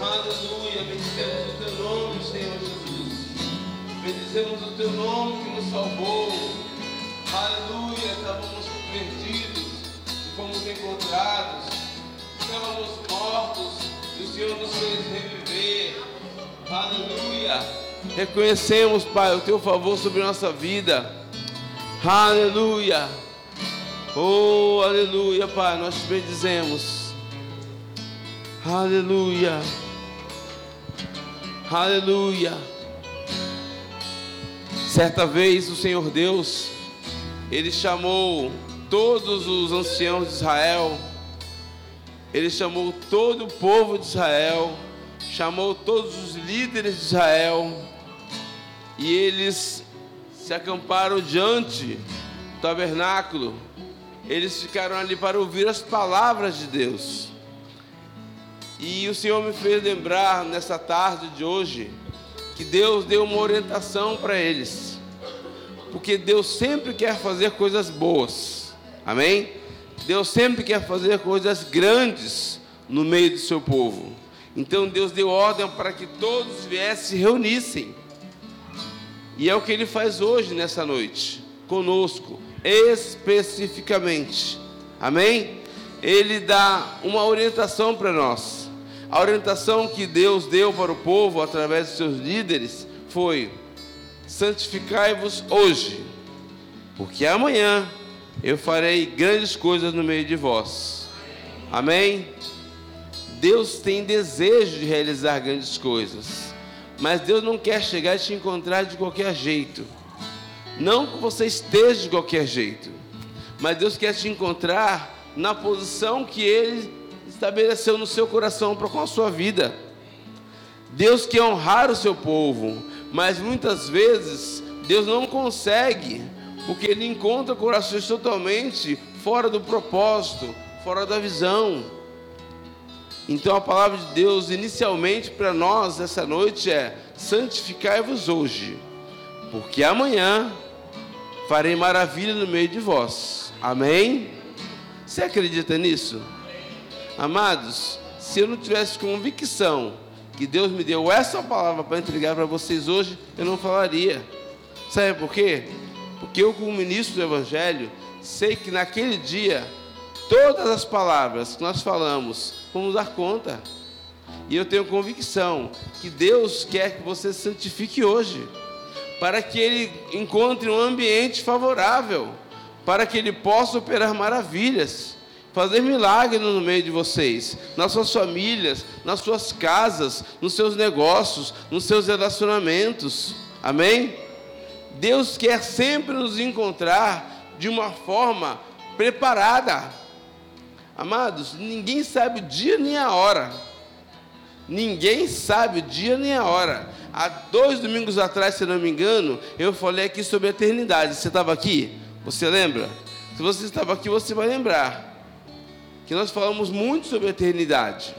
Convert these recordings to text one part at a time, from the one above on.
Aleluia. Bendizemos o teu nome, Senhor Jesus. Bendizemos o teu nome que nos salvou. Aleluia. Estávamos perdidos e fomos encontrados. Estávamos mortos e o Senhor nos fez reviver. Aleluia. Reconhecemos, Pai, o teu favor sobre nossa vida. Aleluia. Oh, aleluia, Pai, nós te bendizemos. Aleluia. Aleluia. Certa vez o Senhor Deus, Ele chamou todos os anciãos de Israel, Ele chamou todo o povo de Israel, chamou todos os líderes de Israel, e eles se acamparam diante do tabernáculo, eles ficaram ali para ouvir as palavras de Deus. E o Senhor me fez lembrar nessa tarde de hoje que Deus deu uma orientação para eles. Porque Deus sempre quer fazer coisas boas. Amém? Deus sempre quer fazer coisas grandes no meio do seu povo. Então Deus deu ordem para que todos viessem se reunissem. E é o que ele faz hoje nessa noite, conosco, especificamente. Amém? Ele dá uma orientação para nós. A orientação que Deus deu para o povo através de seus líderes foi: santificai-vos hoje, porque amanhã eu farei grandes coisas no meio de vós. Amém? Deus tem desejo de realizar grandes coisas, mas Deus não quer chegar e te encontrar de qualquer jeito. Não que você esteja de qualquer jeito, mas Deus quer te encontrar na posição que Ele estabeleceu no seu coração para com a sua vida. Deus quer honrar o seu povo, mas muitas vezes Deus não consegue, porque Ele encontra corações totalmente fora do propósito, fora da visão. Então a palavra de Deus, inicialmente para nós essa noite é: santificai-vos hoje, porque amanhã farei maravilha no meio de vós. Amém? Você acredita nisso? Amados, se eu não tivesse convicção que Deus me deu essa palavra para entregar para vocês hoje, eu não falaria. Sabe por quê? Porque eu, como ministro do Evangelho, sei que naquele dia, todas as palavras que nós falamos, vamos dar conta. E eu tenho convicção que Deus quer que você se santifique hoje, para que Ele encontre um ambiente favorável, para que Ele possa operar maravilhas fazer milagres no meio de vocês, nas suas famílias, nas suas casas, nos seus negócios, nos seus relacionamentos. Amém? Deus quer sempre nos encontrar de uma forma preparada. Amados, ninguém sabe o dia nem a hora. Ninguém sabe o dia nem a hora. Há dois domingos atrás, se não me engano, eu falei aqui sobre a eternidade. Você estava aqui? Você lembra? Se você estava aqui, você vai lembrar que nós falamos muito sobre a eternidade.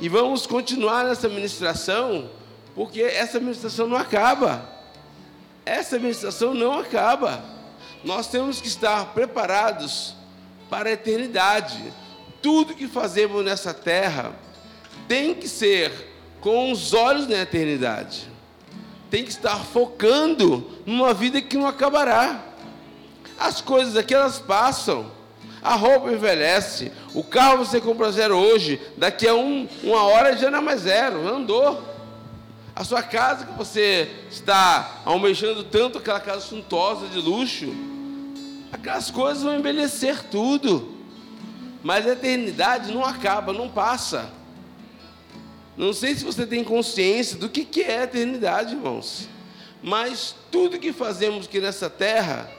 E vamos continuar nessa ministração, porque essa ministração não acaba. Essa ministração não acaba. Nós temos que estar preparados para a eternidade. Tudo que fazemos nessa terra tem que ser com os olhos na eternidade. Tem que estar focando numa vida que não acabará. As coisas aqui elas passam. A roupa envelhece. O carro você compra zero hoje, daqui a um, uma hora já não é mais zero, andou. A sua casa que você está almejando tanto, aquela casa suntuosa de luxo, aquelas coisas vão envelhecer tudo. Mas a eternidade não acaba, não passa. Não sei se você tem consciência do que, é a eternidade, irmãos. Mas tudo que fazemos aqui nessa terra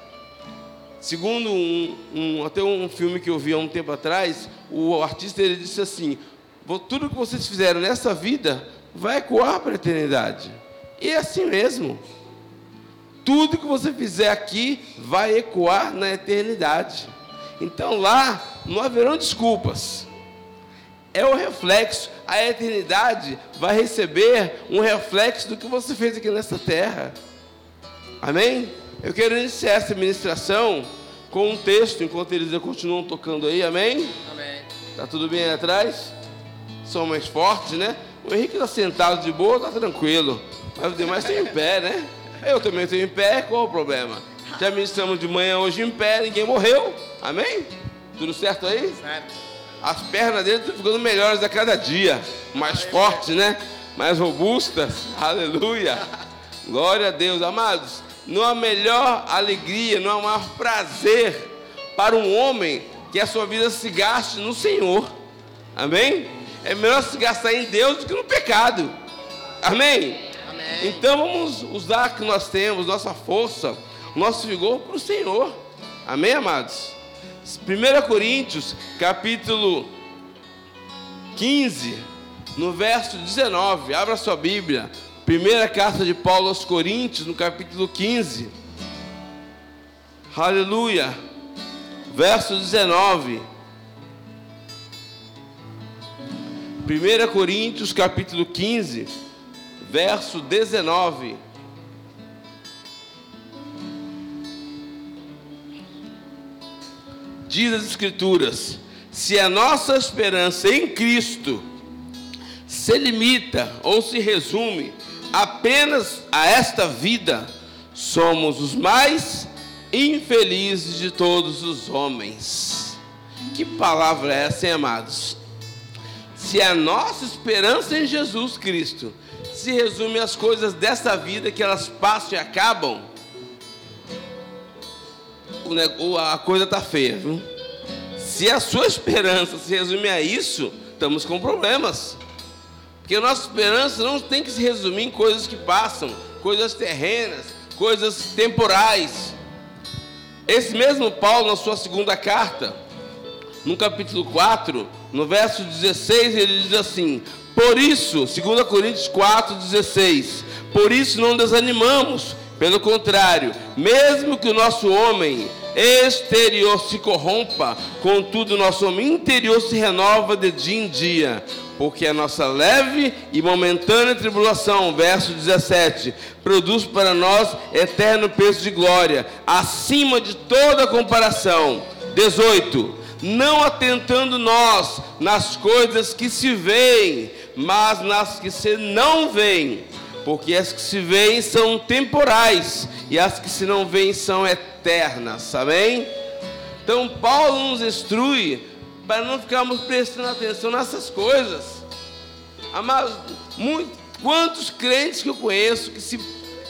Segundo um, um, até um filme que eu vi há um tempo atrás, o artista ele disse assim: tudo que vocês fizeram nessa vida vai ecoar para a eternidade. E é assim mesmo. Tudo que você fizer aqui vai ecoar na eternidade. Então lá não haverão desculpas. É o reflexo. A eternidade vai receber um reflexo do que você fez aqui nessa terra. Amém? Eu quero iniciar essa ministração com um texto, enquanto eles continuam tocando aí, amém? Amém. Tá tudo bem aí atrás? são mais fortes, né? O Henrique está sentado de boa, está tranquilo. Mas os demais estão em pé, né? Eu também estou em pé, qual o problema? Já ministramos de manhã hoje em pé, ninguém morreu. Amém? Tudo certo aí? Certo. As pernas dele estão ficando melhores a cada dia. Mais fortes, né? Mais robustas. Aleluia. Glória a Deus. Amados, não há melhor alegria, não há maior prazer para um homem que a sua vida se gaste no Senhor. Amém? É melhor se gastar em Deus do que no pecado. Amém? Amém. Então vamos usar o que nós temos, nossa força, nosso vigor para o Senhor. Amém, amados? 1 Coríntios, capítulo 15, no verso 19. Abra sua Bíblia. Primeira carta de Paulo aos Coríntios, no capítulo 15. Aleluia. Verso 19. 1 Coríntios, capítulo 15, verso 19. Diz as Escrituras: se a nossa esperança em Cristo se limita ou se resume apenas a esta vida, somos os mais infelizes de todos os homens. Que palavra é essa, hein, amados? Se a nossa esperança em Jesus Cristo se resume às coisas dessa vida que elas passam e acabam, a coisa está feia, viu? Se a sua esperança se resume a isso, estamos com problemas. Porque a nossa esperança não tem que se resumir em coisas que passam, coisas terrenas, coisas temporais. Esse mesmo Paulo, na sua segunda carta, no capítulo 4, no verso 16, ele diz assim: Por isso, 2 Coríntios 4, 16, por isso não desanimamos, pelo contrário, mesmo que o nosso homem exterior se corrompa, contudo, nosso homem interior se renova de dia em dia porque a nossa leve e momentânea tribulação, verso 17, produz para nós eterno peso de glória, acima de toda comparação. 18. Não atentando nós nas coisas que se veem, mas nas que se não veem, porque as que se veem são temporais e as que se não veem são eternas. Amém? Então Paulo nos instrui para não ficarmos prestando atenção nessas coisas. Amados, muito, quantos crentes que eu conheço que se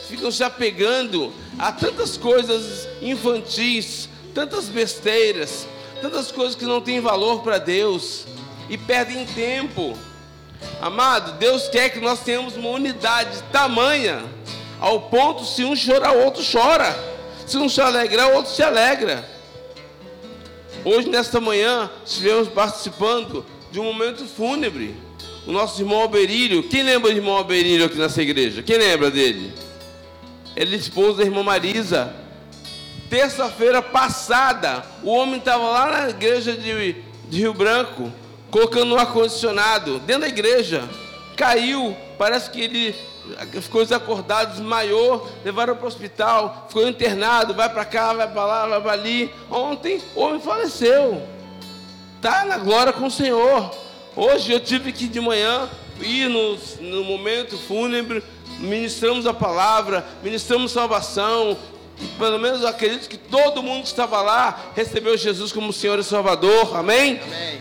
ficam se apegando a tantas coisas infantis, tantas besteiras, tantas coisas que não têm valor para Deus e perdem tempo. Amado, Deus quer que nós tenhamos uma unidade tamanha, ao ponto se um chora, o outro chora. Se um se alegra, o outro se alegra. Hoje, nesta manhã, estivemos participando de um momento fúnebre. O nosso irmão Alberílio, quem lembra do irmão Alberílio aqui nessa igreja? Quem lembra dele? Ele é esposo da irmã Marisa. Terça-feira passada, o homem estava lá na igreja de, de Rio Branco, colocando um ar-condicionado dentro da igreja. Caiu, parece que ele ficou desacordado, desmaiou, levaram para o hospital, ficou internado, vai para cá, vai para lá, vai para ali. Ontem o homem faleceu. Está na glória com o Senhor. Hoje eu tive que de manhã ir no, no momento fúnebre, ministramos a palavra, ministramos salvação. Pelo menos eu acredito que todo mundo que estava lá recebeu Jesus como Senhor e Salvador. Amém? Amém.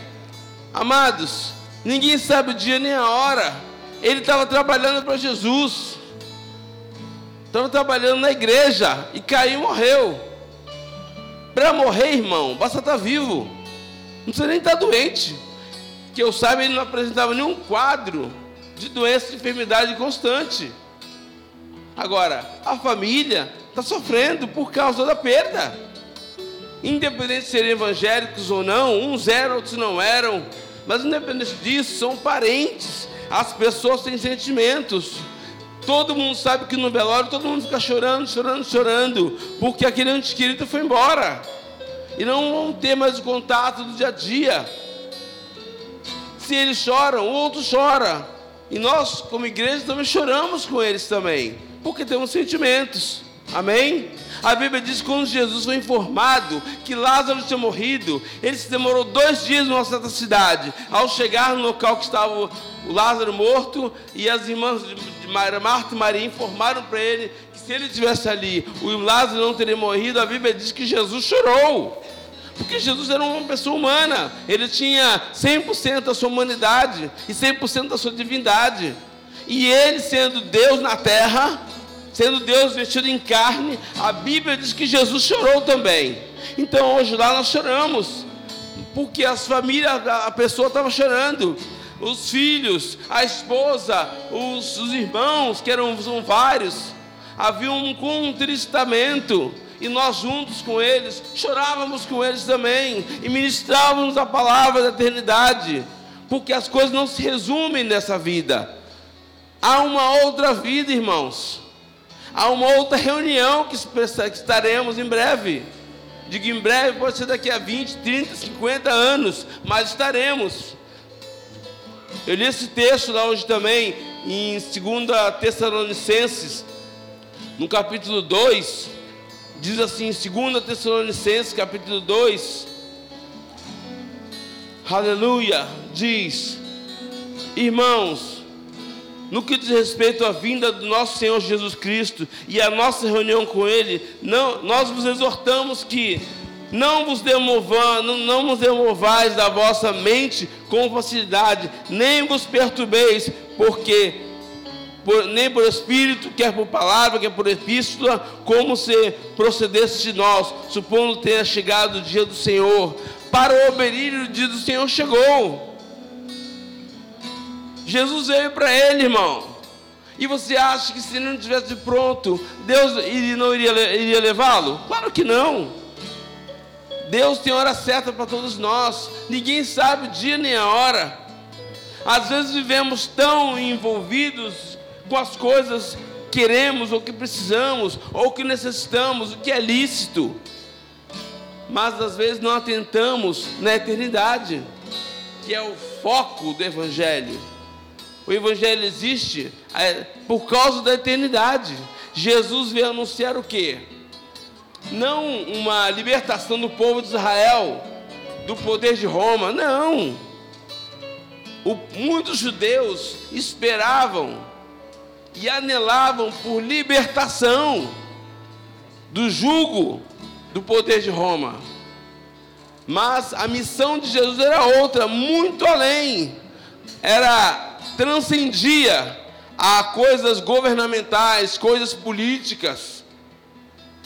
Amados, ninguém sabe o dia nem a hora ele estava trabalhando para Jesus. Estava trabalhando na igreja e caiu e morreu. Para morrer, irmão, basta estar tá vivo. Não precisa nem estar tá doente. Que eu saiba, ele não apresentava nenhum quadro de doença, de enfermidade constante. Agora, a família está sofrendo por causa da perda. Independente de serem evangélicos ou não, uns eram, outros não eram. Mas independente disso, são parentes as pessoas têm sentimentos. Todo mundo sabe que no velório todo mundo fica chorando, chorando, chorando, porque aquele ente querido foi embora. E não vão ter mais o contato do dia a dia. Se eles choram, o outro chora. E nós, como igreja, também choramos com eles também, porque temos sentimentos. Amém? A Bíblia diz que quando Jesus foi informado que Lázaro tinha morrido, ele se demorou dois dias numa certa cidade. Ao chegar no local que estava o Lázaro morto, e as irmãs de Marta e Maria informaram para ele que se ele estivesse ali, o Lázaro não teria morrido. A Bíblia diz que Jesus chorou. Porque Jesus era uma pessoa humana, ele tinha 100% da sua humanidade e 100% da sua divindade. E ele, sendo Deus na terra, sendo Deus vestido em carne, a Bíblia diz que Jesus chorou também. Então hoje lá nós choramos, porque as famílias, a pessoa estava chorando, os filhos, a esposa, os, os irmãos, que eram vários, havia um contristamento, e nós juntos com eles, chorávamos com eles também, e ministrávamos a palavra da eternidade, porque as coisas não se resumem nessa vida, há uma outra vida, irmãos. Há uma outra reunião que estaremos em breve. Digo em breve, pode ser daqui a 20, 30, 50 anos, mas estaremos. Eu li esse texto lá hoje também, em 2 Tessalonicenses, no capítulo 2, diz assim, 2 Tessalonicenses, capítulo 2, aleluia, diz: Irmãos, no que diz respeito à vinda do nosso Senhor Jesus Cristo e à nossa reunião com Ele, não, nós vos exortamos que não vos não, vos demovais da vossa mente com facilidade, nem vos perturbeis, porque por, nem por espírito, quer por palavra, quer por epístola, como se procedesse de nós, supondo tenha chegado o dia do Senhor. Para o oberir, o dia do Senhor chegou. Jesus veio para ele, irmão. E você acha que se ele não tivesse pronto, Deus não iria, iria levá-lo? Claro que não. Deus tem hora certa para todos nós. Ninguém sabe o dia nem a hora. Às vezes vivemos tão envolvidos com as coisas que queremos ou que precisamos ou que necessitamos, o que é lícito. Mas às vezes não atentamos na eternidade, que é o foco do evangelho. O Evangelho existe é, por causa da eternidade. Jesus veio anunciar o que? Não uma libertação do povo de Israel do poder de Roma, não. O, muitos judeus esperavam e anelavam por libertação do jugo do poder de Roma. Mas a missão de Jesus era outra, muito além. Era transcendia a coisas governamentais, coisas políticas.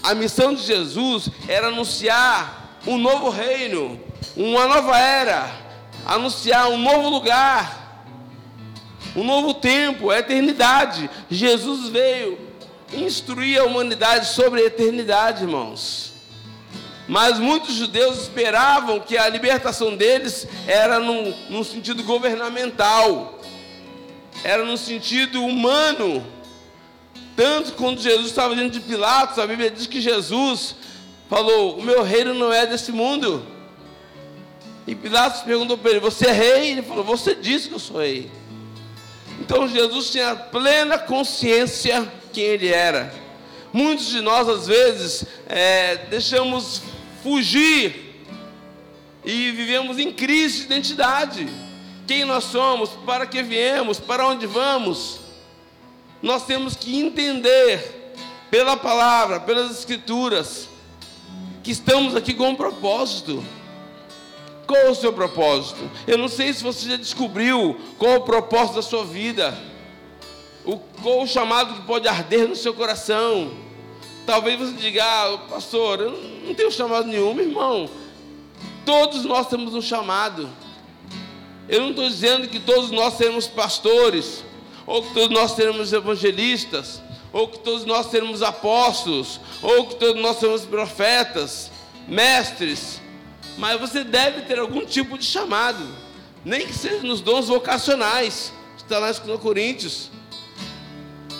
A missão de Jesus era anunciar um novo reino, uma nova era, anunciar um novo lugar, um novo tempo, a eternidade. Jesus veio instruir a humanidade sobre a eternidade, irmãos. Mas muitos judeus esperavam que a libertação deles era num, num sentido governamental era no sentido humano. Tanto quando Jesus estava diante de Pilatos, a Bíblia diz que Jesus falou: O meu reino não é desse mundo. E Pilatos perguntou para ele: Você é rei? Ele falou: Você disse que eu sou rei. Então Jesus tinha plena consciência quem ele era. Muitos de nós, às vezes, é, deixamos fugir e vivemos em crise de identidade quem nós somos, para que viemos, para onde vamos. Nós temos que entender, pela palavra, pelas Escrituras, que estamos aqui com um propósito. Qual o seu propósito? Eu não sei se você já descobriu qual o propósito da sua vida, o, qual o chamado que pode arder no seu coração. Talvez você diga, ah, pastor, eu não tenho chamado nenhum, irmão. Todos nós temos um chamado. Eu não estou dizendo que todos nós seremos pastores, ou que todos nós seremos evangelistas, ou que todos nós seremos apóstolos, ou que todos nós seremos profetas, mestres, mas você deve ter algum tipo de chamado, nem que seja nos dons vocacionais, está lá em Coríntios.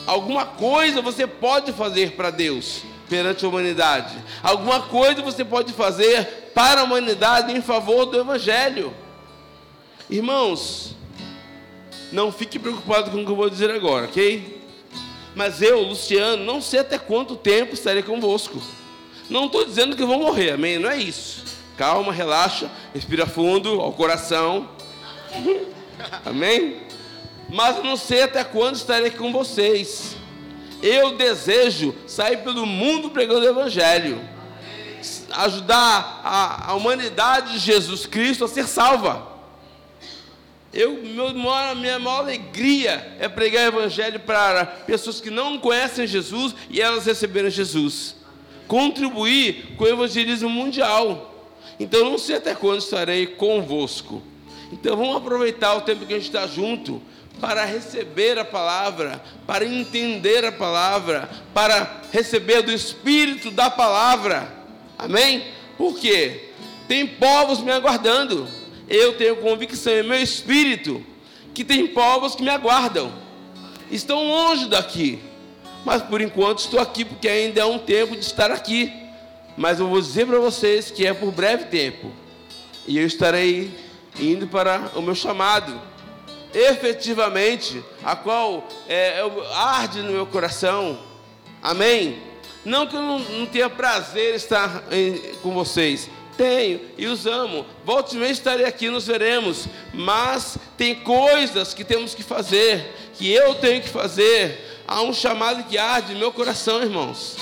Alguma coisa você pode fazer para Deus perante a humanidade, alguma coisa você pode fazer para a humanidade em favor do Evangelho. Irmãos, não fique preocupado com o que eu vou dizer agora, ok? Mas eu, Luciano, não sei até quanto tempo estarei convosco. Não estou dizendo que vou morrer, amém? Não é isso. Calma, relaxa, respira fundo ao coração. amém? Mas não sei até quando estarei com vocês. Eu desejo sair pelo mundo pregando o Evangelho, ajudar a, a humanidade de Jesus Cristo a ser salva. Eu, meu, minha maior alegria é pregar o Evangelho para pessoas que não conhecem Jesus e elas receberem Jesus. Contribuir com o evangelismo mundial. Então, não sei até quando estarei convosco. Então, vamos aproveitar o tempo que a gente está junto para receber a palavra, para entender a palavra, para receber do Espírito da palavra. Amém? Por quê? Tem povos me aguardando eu tenho convicção em meu espírito que tem povos que me aguardam, estão longe daqui, mas por enquanto estou aqui porque ainda é um tempo de estar aqui. Mas eu vou dizer para vocês que é por breve tempo, e eu estarei indo para o meu chamado, efetivamente, a qual é, arde no meu coração, amém? Não que eu não, não tenha prazer estar em, com vocês, tenho e os amo. Volte e estarei aqui, nos veremos. Mas tem coisas que temos que fazer, que eu tenho que fazer. Há um chamado que arde no meu coração, irmãos.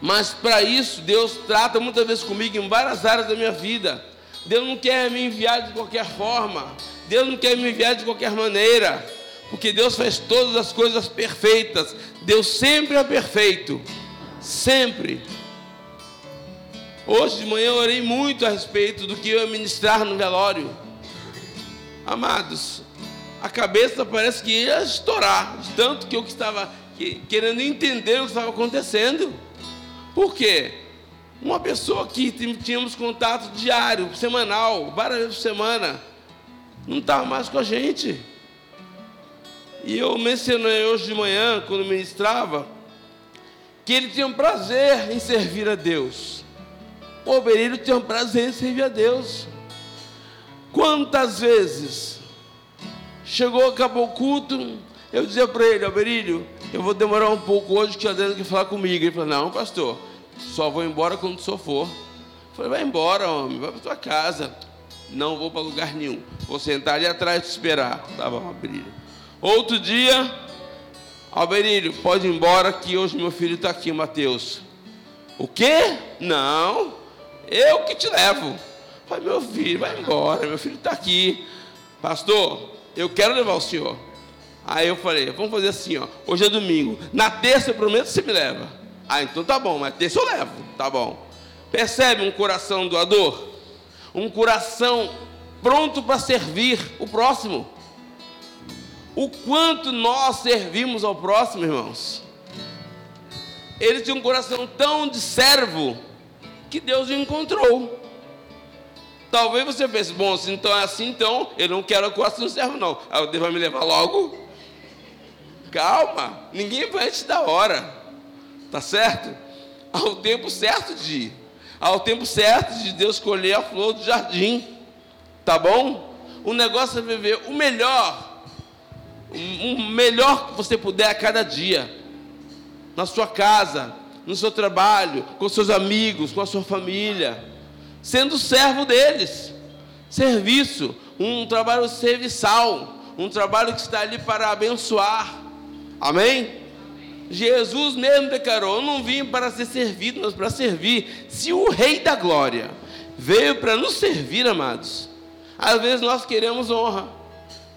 Mas para isso, Deus trata muitas vezes comigo em várias áreas da minha vida. Deus não quer me enviar de qualquer forma. Deus não quer me enviar de qualquer maneira. Porque Deus faz todas as coisas perfeitas. Deus sempre é perfeito. Sempre. Hoje de manhã eu orei muito a respeito do que eu ia ministrar no velório. Amados, a cabeça parece que ia estourar, de tanto que eu estava querendo entender o que estava acontecendo. Por quê? Uma pessoa que tínhamos contato diário, semanal, várias vezes por semana, não estava mais com a gente. E eu mencionei hoje de manhã, quando ministrava, que ele tinha um prazer em servir a Deus. O obreiro tem um prazer em servir a Deus. Quantas vezes chegou, acabou o culto, eu dizia para ele, Alberilho, eu vou demorar um pouco hoje que o Adriano quer falar comigo. Ele falou, não, pastor, só vou embora quando o senhor for. Eu falei, vai embora, homem, vai para tua casa. Não vou para lugar nenhum. Vou sentar ali atrás te esperar. Tá bom, Alberilho. Outro dia, Alberilho, pode ir embora que hoje meu filho está aqui, Mateus. O quê? Não. Eu que te levo. Falei, meu filho, vai embora, meu filho está aqui. Pastor, eu quero levar o senhor. Aí eu falei, vamos fazer assim, ó. Hoje é domingo. Na terça eu prometo que você me leva. Ah, então tá bom, mas terça eu levo. Tá bom. Percebe um coração doador? Um coração pronto para servir o próximo. O quanto nós servimos ao próximo, irmãos. Ele tinha um coração tão de servo que Deus encontrou. Talvez você pense, bom, se então é assim, então eu não quero a costa do servo, não. Aí Deus vai me levar logo. Calma, ninguém vai antes da hora. Tá certo? Ao tempo certo de ir. Ao tempo certo de Deus colher a flor do jardim. Tá bom? O negócio é viver o melhor. O melhor que você puder a cada dia. Na sua casa, no seu trabalho, com seus amigos, com a sua família, sendo servo deles. Serviço, um trabalho serviçal, um trabalho que está ali para abençoar. Amém? Jesus mesmo declarou: Eu não vim para ser servido, mas para servir. Se o Rei da Glória veio para nos servir, amados, às vezes nós queremos honra,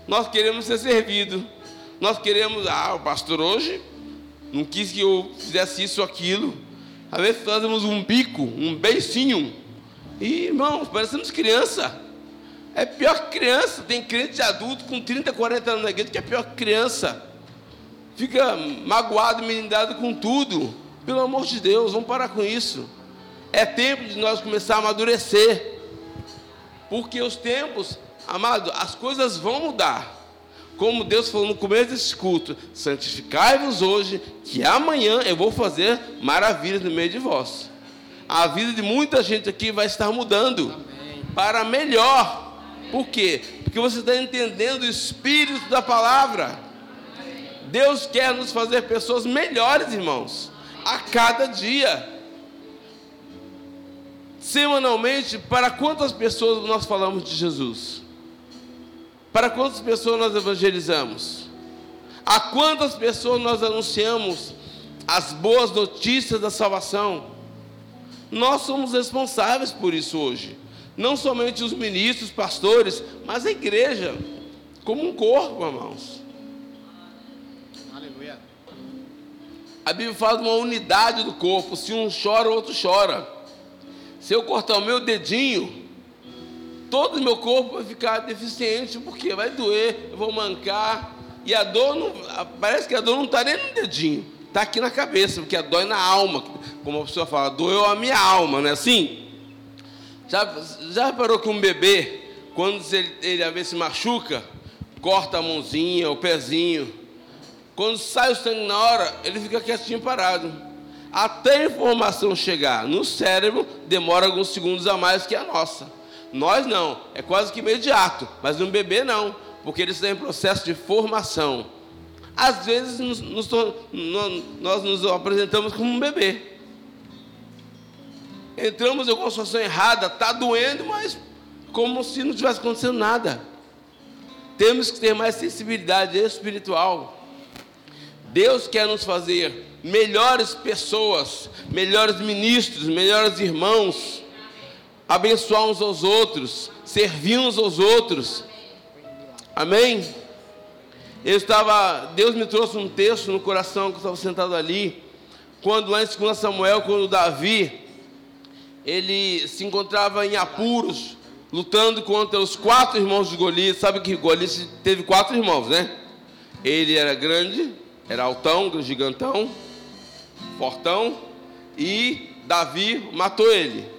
nós queremos ser servido, nós queremos, ah, o pastor hoje não quis que eu fizesse isso ou aquilo. Às vezes fazemos um bico, um beicinho. E, irmãos, parecemos criança. É pior que criança. Tem crente adulto com 30, 40 anos na igreja que é pior que criança. Fica magoado, menindado com tudo. Pelo amor de Deus, vamos parar com isso. É tempo de nós começar a amadurecer. Porque os tempos, amado, as coisas vão mudar como Deus falou no começo desse culto: santificai-vos hoje, que amanhã eu vou fazer maravilhas no meio de vós. A vida de muita gente aqui vai estar mudando Amém. para melhor. Por quê? Porque você está entendendo o espírito da palavra. Deus quer nos fazer pessoas melhores, irmãos, a cada dia. Semanalmente, para quantas pessoas nós falamos de Jesus? Para quantas pessoas nós evangelizamos? A quantas pessoas nós anunciamos as boas notícias da salvação? Nós somos responsáveis por isso hoje. Não somente os ministros, pastores, mas a igreja, como um corpo, irmãos. Aleluia. A Bíblia fala de uma unidade do corpo. Se um chora, o outro chora. Se eu cortar o meu dedinho, todo o meu corpo vai ficar deficiente, porque vai doer, eu vou mancar. E a dor, não, parece que a dor não está nem no dedinho, está aqui na cabeça, porque a dor é na alma. Como a pessoa fala, doeu a minha alma, não é assim? Já, já reparou que um bebê, quando ele, ele às se machuca, corta a mãozinha, o pezinho, quando sai o sangue na hora, ele fica quietinho parado. Até a informação chegar no cérebro, demora alguns segundos a mais que a nossa. Nós não, é quase que imediato, mas um bebê não, porque eles em processo de formação. Às vezes nos, nos, nós nos apresentamos como um bebê. Entramos em alguma situação errada, está doendo, mas como se não tivesse acontecendo nada. Temos que ter mais sensibilidade espiritual. Deus quer nos fazer melhores pessoas, melhores ministros, melhores irmãos abençoar uns aos outros, servir uns aos outros. Amém? Eu estava, Deus me trouxe um texto no coração que eu estava sentado ali, quando lá em 2 Samuel, quando Davi, ele se encontrava em apuros, lutando contra os quatro irmãos de Golias. Sabe que Golias teve quatro irmãos, né? Ele era grande, era altão, gigantão, fortão, e Davi matou ele.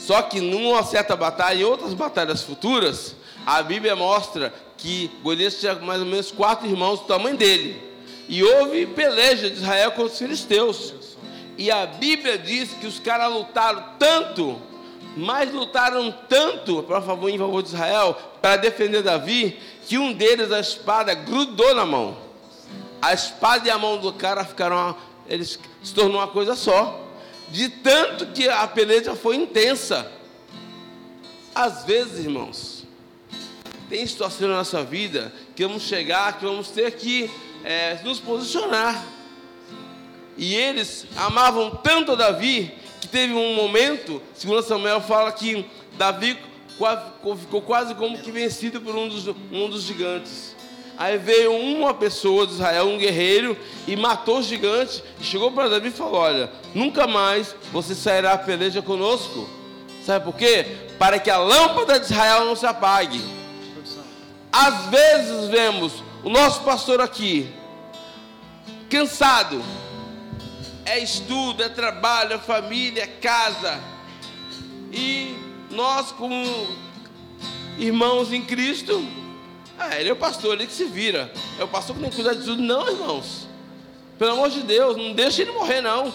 Só que numa certa batalha, em outras batalhas futuras, a Bíblia mostra que Golias tinha mais ou menos quatro irmãos do tamanho dele. E houve peleja de Israel contra os filisteus. E a Bíblia diz que os caras lutaram tanto, mas lutaram tanto para favor em favor de Israel, para defender Davi, que um deles a espada grudou na mão. A espada e a mão do cara ficaram, eles se tornou uma coisa só de tanto que a peleja foi intensa. Às vezes, irmãos, tem situações na nossa vida que vamos chegar, que vamos ter que é, nos posicionar. E eles amavam tanto Davi que teve um momento, segundo Samuel fala que Davi ficou quase como que vencido por um dos, um dos gigantes. Aí veio uma pessoa de Israel, um guerreiro, e matou o gigante. Chegou para Davi e falou: Olha, nunca mais você sairá a peleja conosco. Sabe por quê? Para que a lâmpada de Israel não se apague. Às vezes vemos o nosso pastor aqui, cansado. É estudo, é trabalho, é família, é casa. E nós, como irmãos em Cristo, ah, ele é o pastor, ele que se vira. É o pastor que tem que cuidar de tudo. Não, irmãos. Pelo amor de Deus, não deixe ele morrer, não.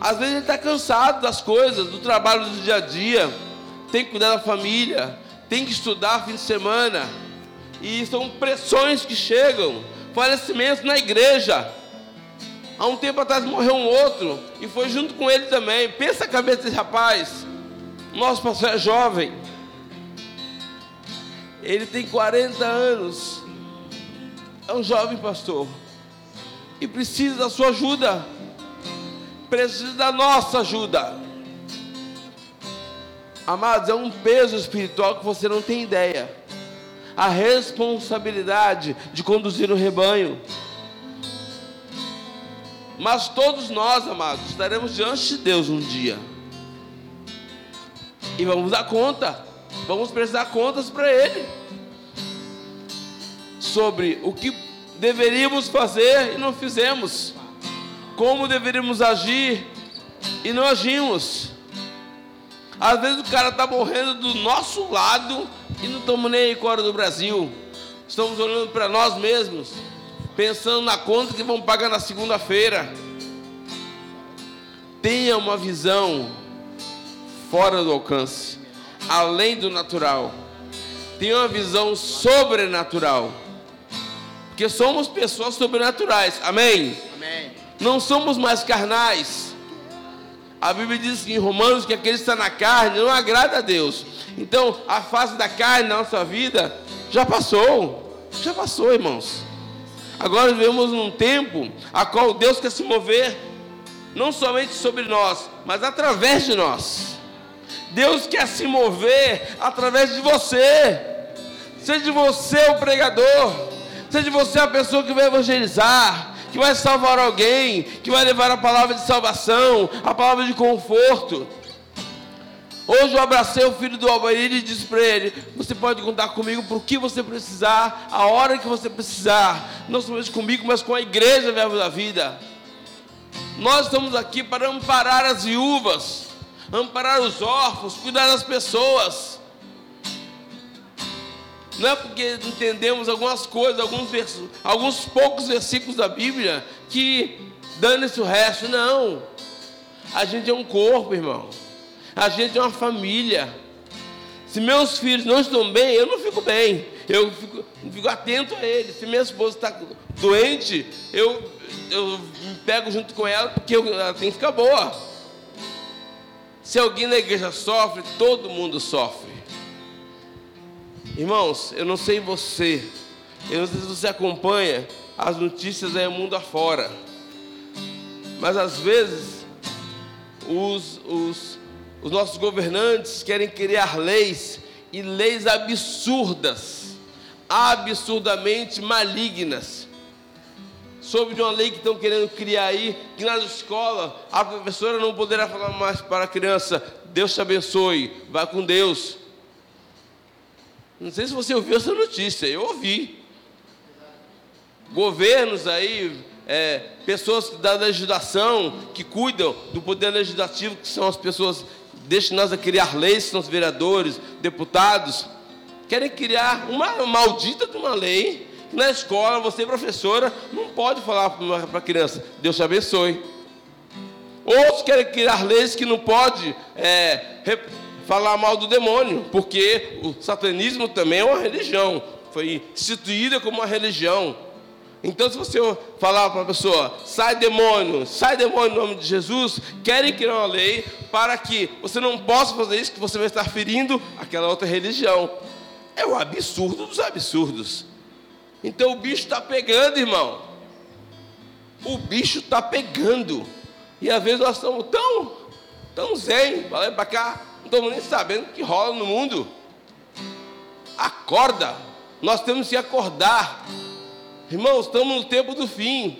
Às vezes ele está cansado das coisas, do trabalho do dia a dia. Tem que cuidar da família. Tem que estudar fim de semana. E são pressões que chegam. Falecimentos na igreja. Há um tempo atrás morreu um outro. E foi junto com ele também. Pensa a cabeça desse rapaz. Nosso pastor é jovem ele tem 40 anos. É um jovem pastor. E precisa da sua ajuda. Precisa da nossa ajuda. Amados, é um peso espiritual que você não tem ideia. A responsabilidade de conduzir o rebanho. Mas todos nós, amados, estaremos diante de Deus um dia. E vamos dar conta. Vamos prestar contas para Ele sobre o que deveríamos fazer e não fizemos, como deveríamos agir e não agimos. Às vezes o cara está morrendo do nosso lado e não estamos nem aí fora do Brasil. Estamos olhando para nós mesmos, pensando na conta que vamos pagar na segunda-feira. Tenha uma visão fora do alcance além do natural. Tenha uma visão sobrenatural. Porque somos pessoas sobrenaturais. Amém? Amém. Não somos mais carnais. A Bíblia diz em Romanos que aquele que está na carne não agrada a Deus. Então, a fase da carne na nossa vida já passou. Já passou, irmãos. Agora vivemos num tempo a qual Deus quer se mover não somente sobre nós, mas através de nós. Deus quer se mover através de você. Seja você o pregador, seja você a pessoa que vai evangelizar, que vai salvar alguém, que vai levar a palavra de salvação, a palavra de conforto. Hoje eu abracei o filho do Albair e disse para ele: Você pode contar comigo por que você precisar, a hora que você precisar, não somente comigo, mas com a igreja Verbo da Vida. Nós estamos aqui para amparar as viúvas, amparar os órfãos, cuidar das pessoas. Não é porque entendemos algumas coisas, alguns, versos, alguns poucos versículos da Bíblia que dane-se o resto. Não. A gente é um corpo, irmão. A gente é uma família. Se meus filhos não estão bem, eu não fico bem. Eu fico, fico atento a eles. Se minha esposa está doente, eu, eu me pego junto com ela porque eu, ela tem que ficar boa. Se alguém na igreja sofre, todo mundo sofre. Irmãos, eu não sei você, eu não sei se você acompanha as notícias aí mundo afora, mas às vezes os, os os nossos governantes querem criar leis e leis absurdas, absurdamente malignas. Sobre uma lei que estão querendo criar aí, que na escola a professora não poderá falar mais para a criança: Deus te abençoe, vá com Deus. Não sei se você ouviu essa notícia, eu ouvi. Governos aí, é, pessoas da legislação que cuidam do poder legislativo, que são as pessoas destinados a criar leis, são os vereadores, deputados, querem criar uma maldita de uma lei que na escola você, professora, não pode falar para a criança, Deus te abençoe. Outros querem criar leis que não pode é, falar mal do demônio, porque o satanismo também é uma religião, foi instituída como uma religião. Então, se você falar para a pessoa, sai demônio, sai demônio em nome de Jesus, querem criar uma lei para que você não possa fazer isso, que você vai estar ferindo aquela outra religião. É o absurdo dos absurdos. Então o bicho está pegando, irmão. O bicho está pegando. E às vezes nós estamos tão, tão zen, para para cá, não estamos nem sabendo o que rola no mundo. Acorda. Nós temos que acordar. Irmãos, estamos no tempo do fim.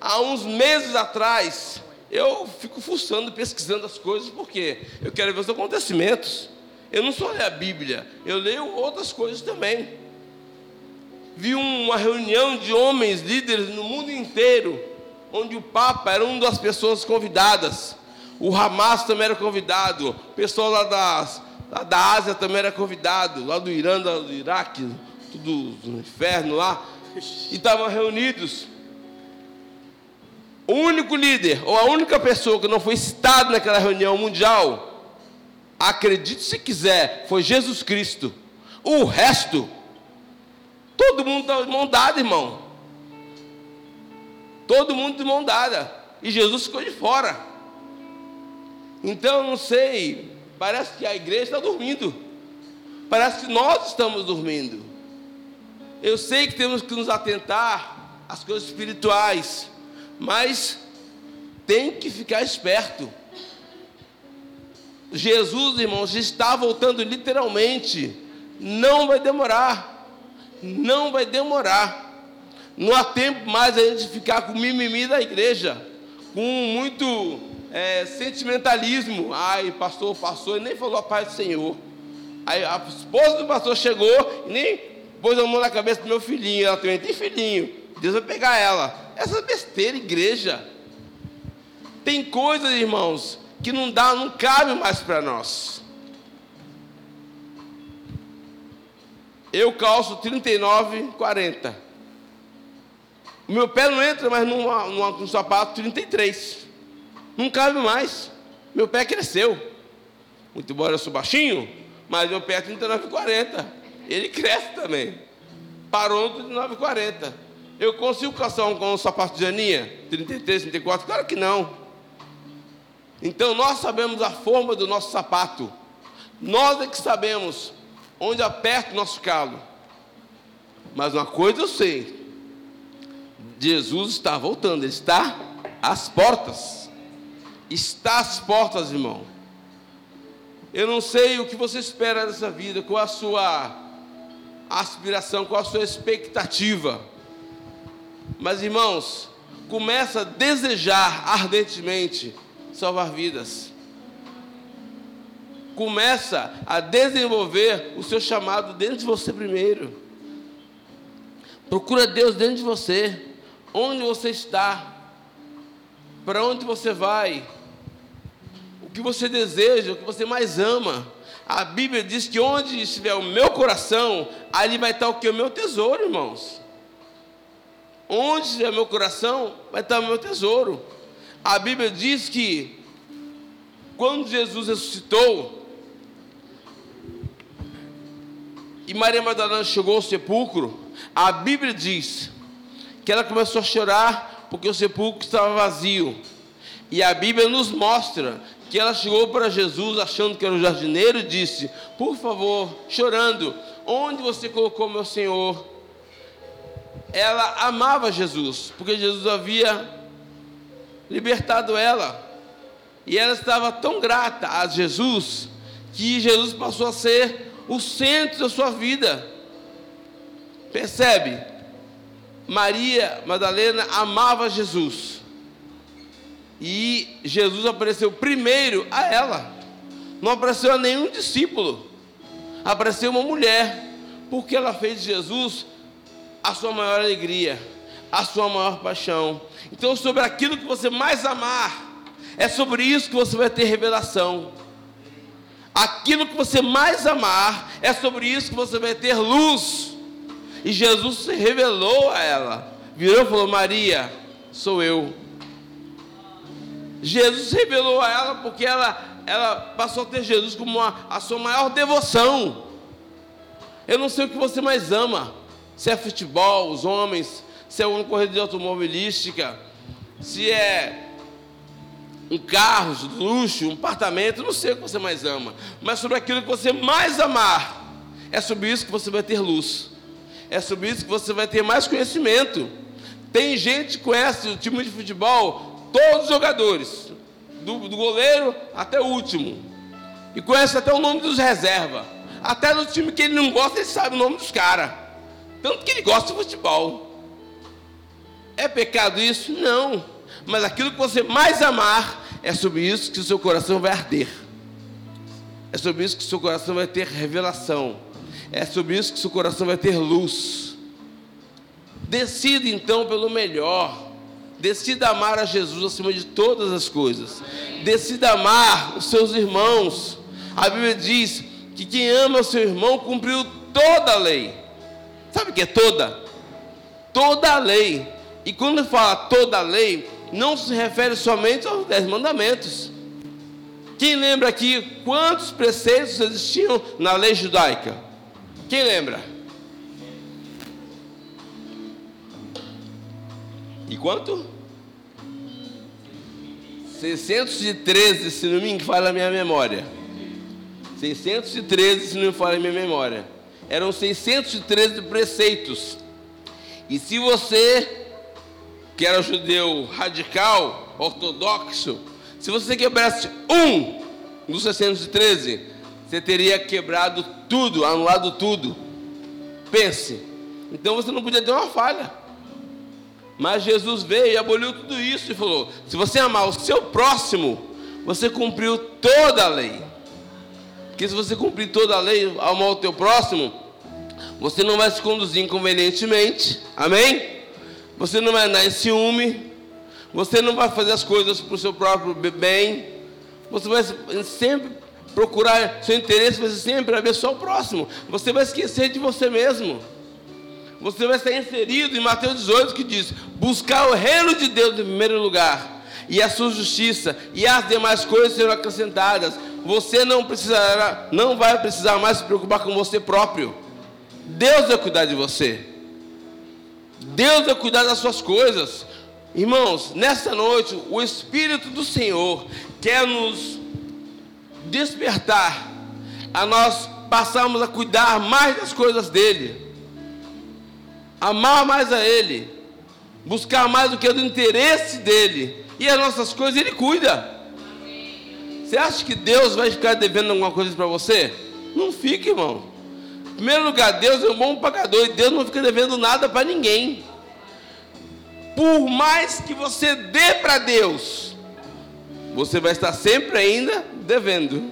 Há uns meses atrás, eu fico fuçando, pesquisando as coisas, porque eu quero ver os acontecimentos. Eu não só leio a Bíblia, eu leio outras coisas também. Vi uma reunião de homens líderes no mundo inteiro, onde o Papa era uma das pessoas convidadas. O Hamas também era convidado, o pessoal lá, das, lá da Ásia também era convidado, lá do Irã, do Iraque, tudo do inferno lá e estavam reunidos. O único líder, ou a única pessoa que não foi citada naquela reunião mundial, acredite se quiser, foi Jesus Cristo. O resto, todo mundo está de mão dada, irmão. Todo mundo de mão dada. E Jesus ficou de fora. Então, não sei, parece que a igreja está dormindo. Parece que nós estamos dormindo. Eu sei que temos que nos atentar às coisas espirituais, mas tem que ficar esperto. Jesus, irmãos, está voltando literalmente. Não vai demorar. Não vai demorar. Não há tempo mais a gente ficar com mimimi da igreja, com muito é, sentimentalismo. Ai, pastor passou e nem falou a paz do Senhor. Aí a esposa do pastor chegou e nem pôs a mão na cabeça do meu filhinho, ela também tem filhinho, Deus vai pegar ela. Essa besteira, igreja. Tem coisas, irmãos, que não dá, não cabe mais para nós. Eu calço 39, 40. O meu pé não entra mais num sapato 33. Não cabe mais. Meu pé cresceu. Muito embora eu sou baixinho, mas meu pé é 39, 40 ele cresce também. Parou no 39,40. Eu consigo calçar um, com sapato de Aninha? 33, 34? Claro que não. Então nós sabemos a forma do nosso sapato. Nós é que sabemos onde aperta o nosso calo. Mas uma coisa eu sei: Jesus está voltando, Ele está às portas. Está às portas, irmão. Eu não sei o que você espera dessa vida, qual a sua aspiração, qual a sua expectativa. Mas, irmãos, começa a desejar ardentemente salvar vidas. Começa a desenvolver o seu chamado dentro de você primeiro. Procura Deus dentro de você. Onde você está? Para onde você vai? O que você deseja, o que você mais ama? A Bíblia diz que onde estiver o meu coração, ali vai estar o que? O meu tesouro, irmãos. Onde estiver o meu coração, vai estar o meu tesouro. A Bíblia diz que quando Jesus ressuscitou e Maria Madalena chegou ao sepulcro, a Bíblia diz que ela começou a chorar porque o sepulcro estava vazio. E a Bíblia nos mostra que ela chegou para Jesus achando que era o jardineiro e disse: Por favor, chorando, onde você colocou meu Senhor? Ela amava Jesus, porque Jesus havia libertado ela. E ela estava tão grata a Jesus que Jesus passou a ser o centro da sua vida. Percebe? Maria Madalena amava Jesus. E Jesus apareceu primeiro a ela. Não apareceu a nenhum discípulo. Apareceu uma mulher, porque ela fez de Jesus a sua maior alegria, a sua maior paixão. Então, sobre aquilo que você mais amar, é sobre isso que você vai ter revelação. Aquilo que você mais amar, é sobre isso que você vai ter luz. E Jesus se revelou a ela. Virou e falou: Maria, sou eu. Jesus revelou a ela porque ela, ela passou a ter Jesus como a, a sua maior devoção. Eu não sei o que você mais ama. Se é futebol, os homens, se é uma corrida de automobilística, se é um carro de luxo, um apartamento, não sei o que você mais ama. Mas sobre aquilo que você mais amar, é sobre isso que você vai ter luz é sobre isso que você vai ter mais conhecimento. Tem gente que conhece o time de futebol, todos os jogadores, do, do goleiro até o último, e conhece até o nome dos reservas. Até no time que ele não gosta, ele sabe o nome dos caras. Tanto que ele gosta de futebol. É pecado isso? Não. Mas aquilo que você mais amar, é sobre isso que o seu coração vai arder. É sobre isso que o seu coração vai ter revelação é sobre isso que seu coração vai ter luz. Decida então pelo melhor. Decida amar a Jesus acima de todas as coisas. Decida amar os seus irmãos. A Bíblia diz que quem ama o seu irmão cumpriu toda a lei. Sabe o que é toda? Toda a lei. E quando fala toda a lei, não se refere somente aos dez mandamentos. Quem lembra aqui quantos preceitos existiam na lei judaica? Quem lembra? E quanto? 613, se não me falha a minha memória. 613, se não me falha a minha memória. Eram 613 preceitos. E se você, que era judeu radical, ortodoxo, se você quebrasse um dos 613, você teria quebrado tudo, anulado tudo. Pense. Então você não podia ter uma falha. Mas Jesus veio e aboliu tudo isso e falou: se você amar o seu próximo, você cumpriu toda a lei. Porque se você cumprir toda a lei, amar o teu próximo, você não vai se conduzir inconvenientemente. Amém? Você não vai andar em ciúme. Você não vai fazer as coisas para o seu próprio bem. Você vai sempre procurar seu interesse ser sempre a ver só o próximo. Você vai esquecer de você mesmo. Você vai ser inserido em Mateus 18 que diz: buscar o reino de Deus em primeiro lugar, e a sua justiça, e as demais coisas serão acrescentadas. Você não precisará, não vai precisar mais se preocupar com você próprio. Deus vai cuidar de você. Deus vai cuidar das suas coisas. Irmãos, nessa noite, o Espírito do Senhor quer nos despertar a nós passarmos a cuidar mais das coisas dele, amar mais a ele, buscar mais do que é do interesse dele, e as nossas coisas ele cuida. Você acha que Deus vai ficar devendo alguma coisa para você? Não fica, irmão. Em primeiro lugar, Deus é um bom pagador e Deus não fica devendo nada para ninguém. Por mais que você dê para Deus, você vai estar sempre ainda devendo.